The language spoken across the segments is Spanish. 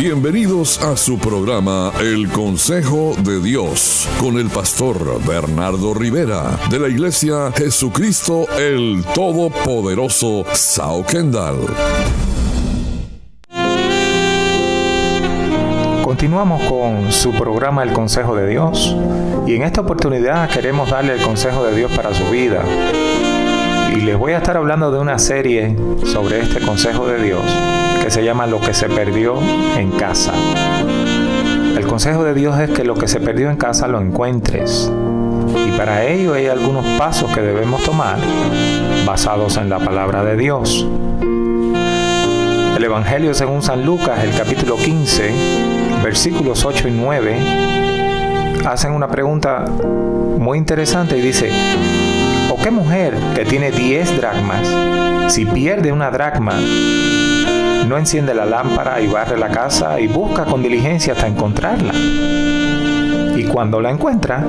Bienvenidos a su programa El Consejo de Dios con el pastor Bernardo Rivera de la Iglesia Jesucristo el Todopoderoso Sao Kendall. Continuamos con su programa El Consejo de Dios y en esta oportunidad queremos darle el consejo de Dios para su vida. Y les voy a estar hablando de una serie sobre este consejo de Dios que se llama Lo que se perdió en casa. El consejo de Dios es que lo que se perdió en casa lo encuentres. Y para ello hay algunos pasos que debemos tomar basados en la palabra de Dios. El Evangelio según San Lucas, el capítulo 15, versículos 8 y 9, hacen una pregunta muy interesante y dice, ¿o qué mujer que tiene 10 dracmas, si pierde una dracma, no enciende la lámpara y barre la casa y busca con diligencia hasta encontrarla. Y cuando la encuentra,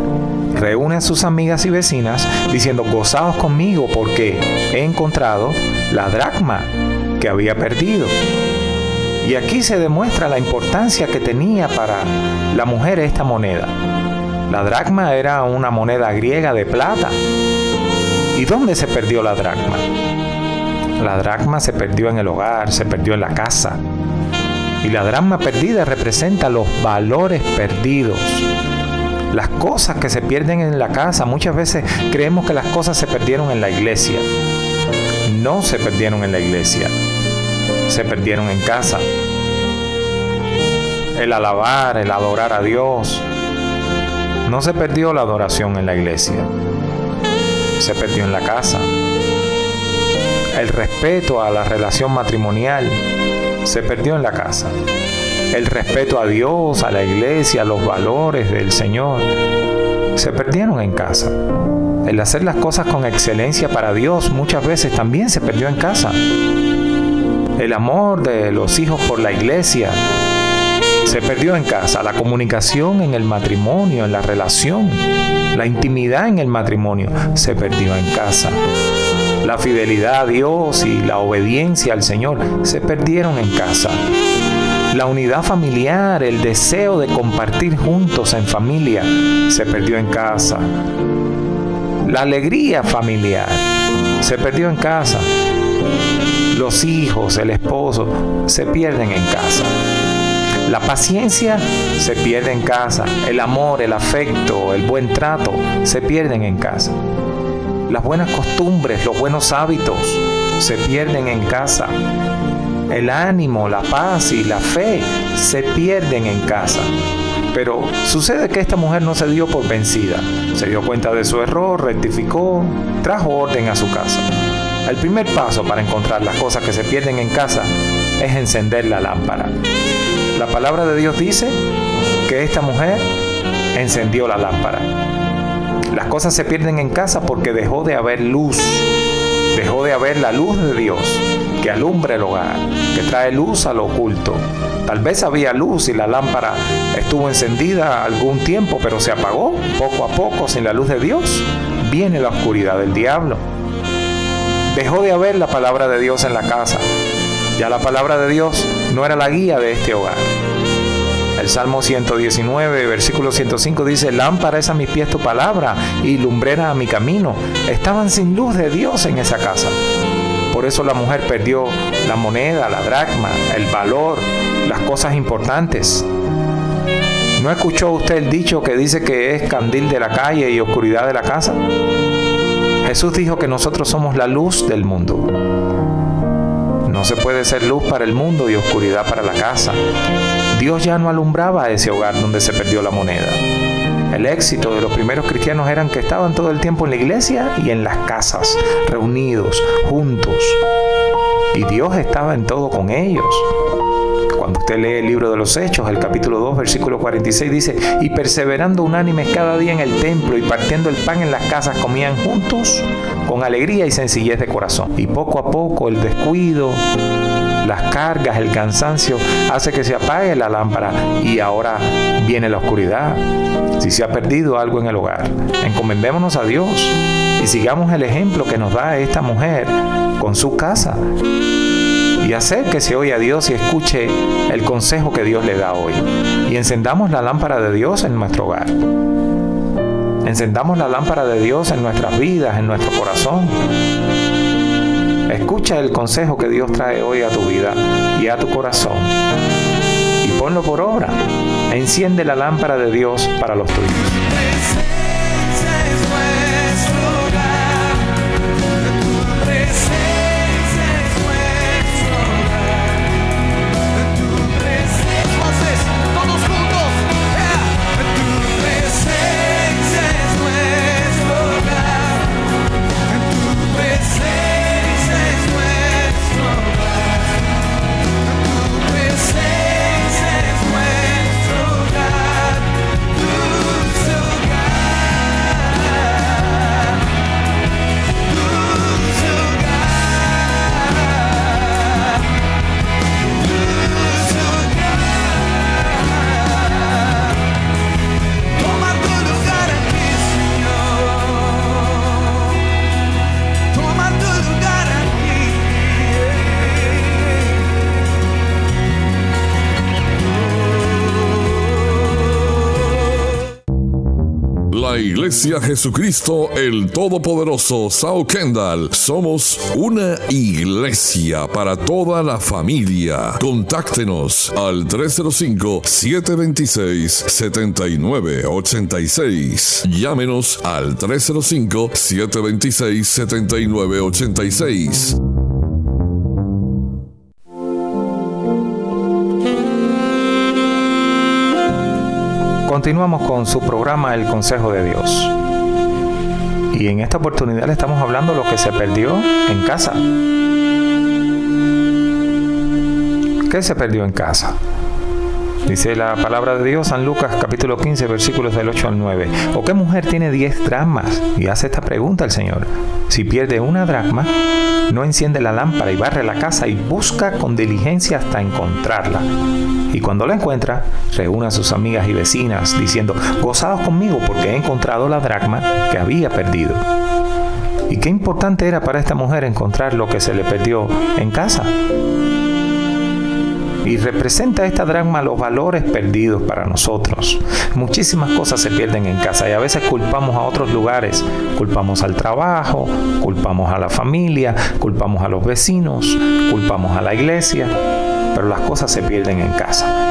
reúne a sus amigas y vecinas diciendo, gozaos conmigo porque he encontrado la dracma que había perdido. Y aquí se demuestra la importancia que tenía para la mujer esta moneda. La dracma era una moneda griega de plata. ¿Y dónde se perdió la dracma? La dracma se perdió en el hogar, se perdió en la casa. Y la dracma perdida representa los valores perdidos. Las cosas que se pierden en la casa, muchas veces creemos que las cosas se perdieron en la iglesia. No se perdieron en la iglesia, se perdieron en casa. El alabar, el adorar a Dios. No se perdió la adoración en la iglesia, se perdió en la casa el respeto a la relación matrimonial se perdió en la casa. El respeto a Dios, a la iglesia, a los valores del Señor, se perdieron en casa. El hacer las cosas con excelencia para Dios muchas veces también se perdió en casa. El amor de los hijos por la iglesia se perdió en casa. La comunicación en el matrimonio, en la relación, la intimidad en el matrimonio se perdió en casa la fidelidad a Dios y la obediencia al Señor se perdieron en casa. La unidad familiar, el deseo de compartir juntos en familia, se perdió en casa. La alegría familiar se perdió en casa. Los hijos, el esposo, se pierden en casa. La paciencia se pierde en casa. El amor, el afecto, el buen trato se pierden en casa. Las buenas costumbres, los buenos hábitos se pierden en casa. El ánimo, la paz y la fe se pierden en casa. Pero sucede que esta mujer no se dio por vencida. Se dio cuenta de su error, rectificó, trajo orden a su casa. El primer paso para encontrar las cosas que se pierden en casa es encender la lámpara. La palabra de Dios dice que esta mujer encendió la lámpara. Las cosas se pierden en casa porque dejó de haber luz. Dejó de haber la luz de Dios que alumbra el hogar, que trae luz a lo oculto. Tal vez había luz y la lámpara estuvo encendida algún tiempo, pero se apagó poco a poco sin la luz de Dios. Viene la oscuridad del diablo. Dejó de haber la palabra de Dios en la casa. Ya la palabra de Dios no era la guía de este hogar. El Salmo 119, versículo 105 dice, lámpara es a mis pies tu palabra y lumbrera a mi camino. Estaban sin luz de Dios en esa casa. Por eso la mujer perdió la moneda, la dracma, el valor, las cosas importantes. ¿No escuchó usted el dicho que dice que es candil de la calle y oscuridad de la casa? Jesús dijo que nosotros somos la luz del mundo. No se puede ser luz para el mundo y oscuridad para la casa. Dios ya no alumbraba ese hogar donde se perdió la moneda. El éxito de los primeros cristianos eran que estaban todo el tiempo en la iglesia y en las casas, reunidos, juntos. Y Dios estaba en todo con ellos. Cuando usted lee el libro de los Hechos, el capítulo 2, versículo 46 dice, y perseverando unánimes cada día en el templo y partiendo el pan en las casas, comían juntos con alegría y sencillez de corazón. Y poco a poco el descuido, las cargas, el cansancio, hace que se apague la lámpara y ahora viene la oscuridad. Si se ha perdido algo en el hogar, encomendémonos a Dios y sigamos el ejemplo que nos da esta mujer con su casa. y acérquese hoy a Dios y escuche el consejo que Dios le da hoy. Y encendamos la lámpara de Dios en nuestro hogar. Encendamos la lámpara de Dios en nuestras vidas, en nuestro corazón. Escucha el consejo que Dios trae hoy a tu vida y a tu corazón. Y ponlo por obra. Enciende la lámpara de Dios para los tuyos. Iglesia Jesucristo el Todopoderoso Sao Kendall somos una iglesia para toda la familia. Contáctenos al 305-726-7986. Llámenos al 305-726-7986. Continuamos con su programa El Consejo de Dios. Y en esta oportunidad le estamos hablando de lo que se perdió en casa. ¿Qué se perdió en casa? Dice la palabra de Dios, San Lucas capítulo 15, versículos del 8 al 9. ¿O qué mujer tiene 10 dracmas? Y hace esta pregunta el Señor. Si pierde una dracma, no enciende la lámpara y barre la casa y busca con diligencia hasta encontrarla. Y cuando la encuentra, reúne a sus amigas y vecinas diciendo, gozados conmigo porque he encontrado la dracma que había perdido. Y qué importante era para esta mujer encontrar lo que se le perdió en casa. Y representa esta drama los valores perdidos para nosotros. Muchísimas cosas se pierden en casa y a veces culpamos a otros lugares. Culpamos al trabajo, culpamos a la familia, culpamos a los vecinos, culpamos a la iglesia, pero las cosas se pierden en casa.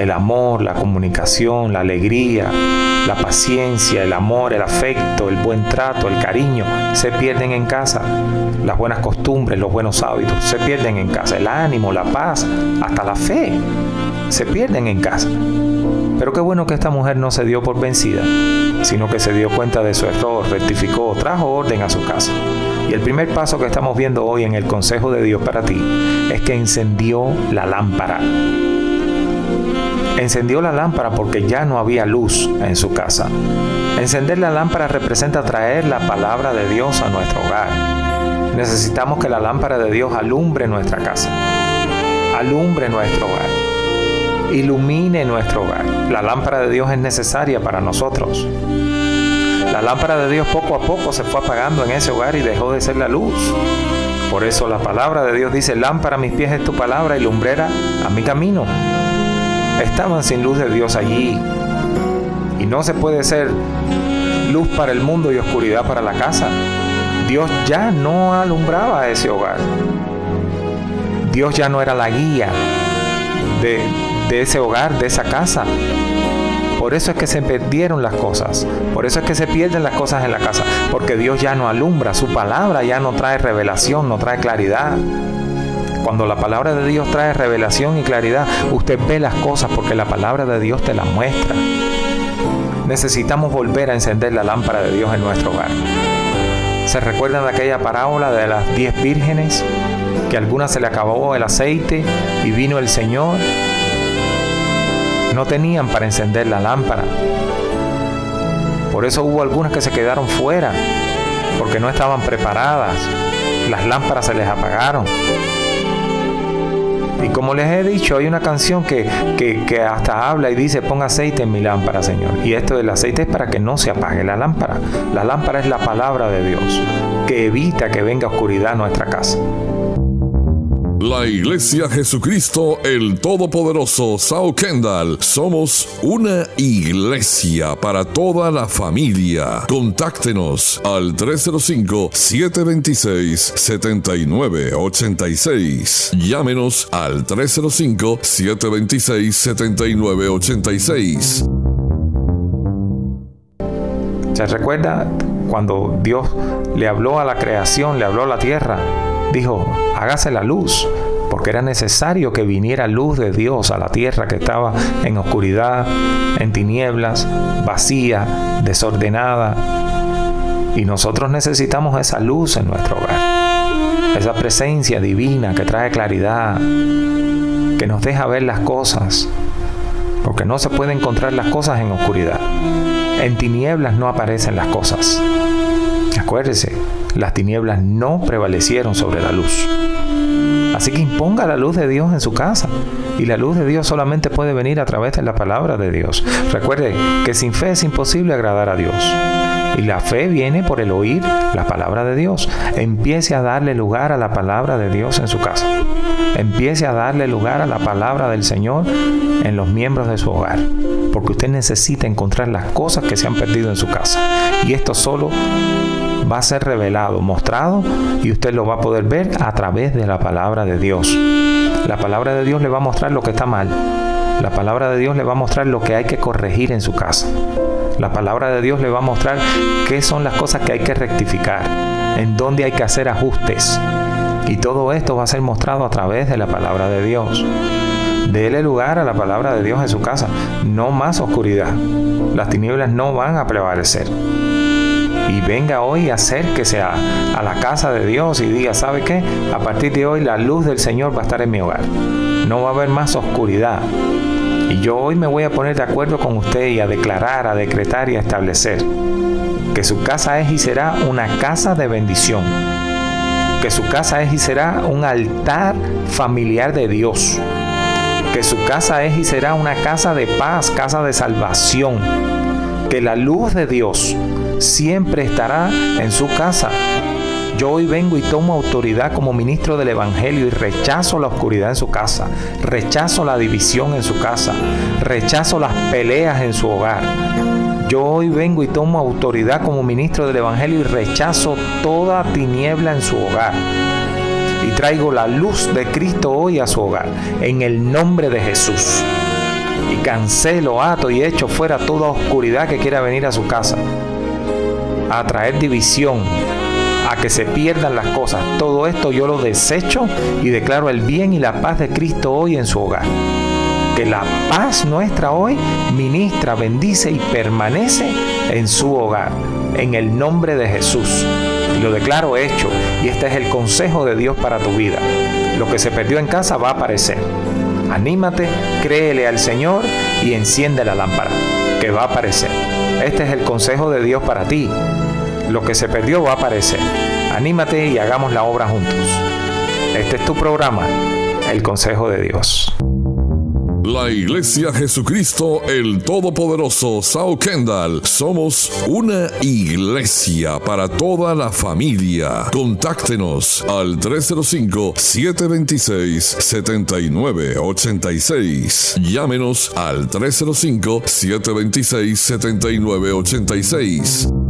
El amor, la comunicación, la alegría, la paciencia, el amor, el afecto, el buen trato, el cariño, se pierden en casa. Las buenas costumbres, los buenos hábitos, se pierden en casa. El ánimo, la paz, hasta la fe, se pierden en casa. Pero qué bueno que esta mujer no se dio por vencida, sino que se dio cuenta de su error, rectificó, trajo orden a su casa. Y el primer paso que estamos viendo hoy en el consejo de Dios para ti es que encendió la lámpara Encendió la lámpara porque ya no había luz en su casa. Encender la lámpara representa traer la palabra de Dios a nuestro hogar. Necesitamos que la lámpara de Dios alumbre nuestra casa, alumbre nuestro hogar, ilumine nuestro hogar. La lámpara de Dios es necesaria para nosotros. La lámpara de Dios poco a poco se fue apagando en ese hogar y dejó de ser la luz. Por eso la palabra de Dios dice, lámpara a mis pies es tu palabra y lumbrera a mi camino. Estaban sin luz de Dios allí. Y no se puede ser luz para el mundo y oscuridad para la casa. Dios ya no alumbraba ese hogar. Dios ya no era la guía de, de ese hogar, de esa casa. Por eso es que se perdieron las cosas. Por eso es que se pierden las cosas en la casa. Porque Dios ya no alumbra. Su palabra ya no trae revelación, no trae claridad. Cuando la palabra de Dios trae revelación y claridad, usted ve las cosas porque la palabra de Dios te las muestra. Necesitamos volver a encender la lámpara de Dios en nuestro hogar. ¿Se recuerdan de aquella parábola de las diez vírgenes? Que a algunas se le acabó el aceite y vino el Señor. No tenían para encender la lámpara. Por eso hubo algunas que se quedaron fuera, porque no estaban preparadas. Las lámparas se les apagaron. Y como les he dicho, hay una canción que, que, hasta habla y dice, pon aceite en mi lámpara, Señor. Y esto del aceite es para que no se apague la lámpara. La lámpara es la palabra de Dios, que evita que venga oscuridad a nuestra casa. La Iglesia Jesucristo el Todopoderoso Sao Kendall somos una iglesia para toda la familia. Contáctenos al 305-726-7986. Llámenos al 305-726-7986. ¿Se recuerda cuando Dios le habló a la creación, le habló a la tierra? Dijo, hágase la luz, porque era necesario que viniera luz de Dios a la tierra que estaba en oscuridad, en tinieblas, vacía, desordenada. Y nosotros necesitamos esa luz en nuestro hogar, esa presencia divina que trae claridad, que nos deja ver las cosas, porque no se pueden encontrar las cosas en oscuridad. En tinieblas no aparecen las cosas. Acuérdese, las tinieblas no prevalecieron sobre la luz. Así que imponga la luz de Dios en su casa. Y la luz de Dios solamente puede venir a través de la palabra de Dios. Recuerde que sin fe es imposible agradar a Dios. Y la fe viene por el oír la palabra de Dios. Empiece a darle lugar a la palabra de Dios en su casa. Empiece a darle lugar a la palabra del Señor en los miembros de su hogar. Porque usted necesita encontrar las cosas que se han perdido en su casa. Y esto solo va a ser revelado, mostrado y usted lo va a poder ver a través de la palabra de Dios. La palabra de Dios le va a mostrar lo que está mal. La palabra de Dios le va a mostrar lo que hay que corregir en su casa. La palabra de Dios le va a mostrar qué son las cosas que hay que rectificar, en dónde hay que hacer ajustes. Y todo esto va a ser mostrado a través de la palabra de Dios. Dele lugar a la palabra de Dios en su casa. No más oscuridad. Las tinieblas no van a prevalecer y venga hoy, acérquese a, a la casa de Dios y diga, ¿sabe qué? A partir de hoy la luz del Señor va a estar en mi hogar. No va a haber más oscuridad. Y yo hoy me voy a poner de acuerdo con usted y a declarar, a decretar y a establecer que su casa es y será una casa de bendición. Que su casa es y será un altar familiar de Dios. Que su casa es y será una casa de paz, casa de salvación. Que la luz de Dios siempre estará en su casa. Yo hoy vengo y tomo autoridad como ministro del Evangelio y rechazo la oscuridad en su casa, rechazo la división en su casa, rechazo las peleas en su hogar. Yo hoy vengo y tomo autoridad como ministro del Evangelio y rechazo toda tiniebla en su hogar. Y traigo la luz de Cristo hoy a su hogar, en el nombre de Jesús. Y cancelo, ato y echo fuera toda oscuridad que quiera venir a su casa a traer división, a que se pierdan las cosas. Todo esto yo lo desecho y declaro el bien y la paz de Cristo hoy en su hogar. Que la paz nuestra hoy ministra, bendice y permanece en su hogar. En el nombre de Jesús. Lo declaro hecho. Y este es el consejo de Dios para tu vida. Lo que se perdió en casa va a aparecer. Anímate, créele al Señor y enciende la lámpara, que va a aparecer. Este es el consejo de Dios para ti. Lo que se perdió va a aparecer. Anímate y hagamos la obra juntos. Este es tu programa, El Consejo de Dios. La Iglesia Jesucristo el Todopoderoso Sao Kendall somos una iglesia para toda la familia. Contáctenos al 305-726-7986. Llámenos al 305-726-7986.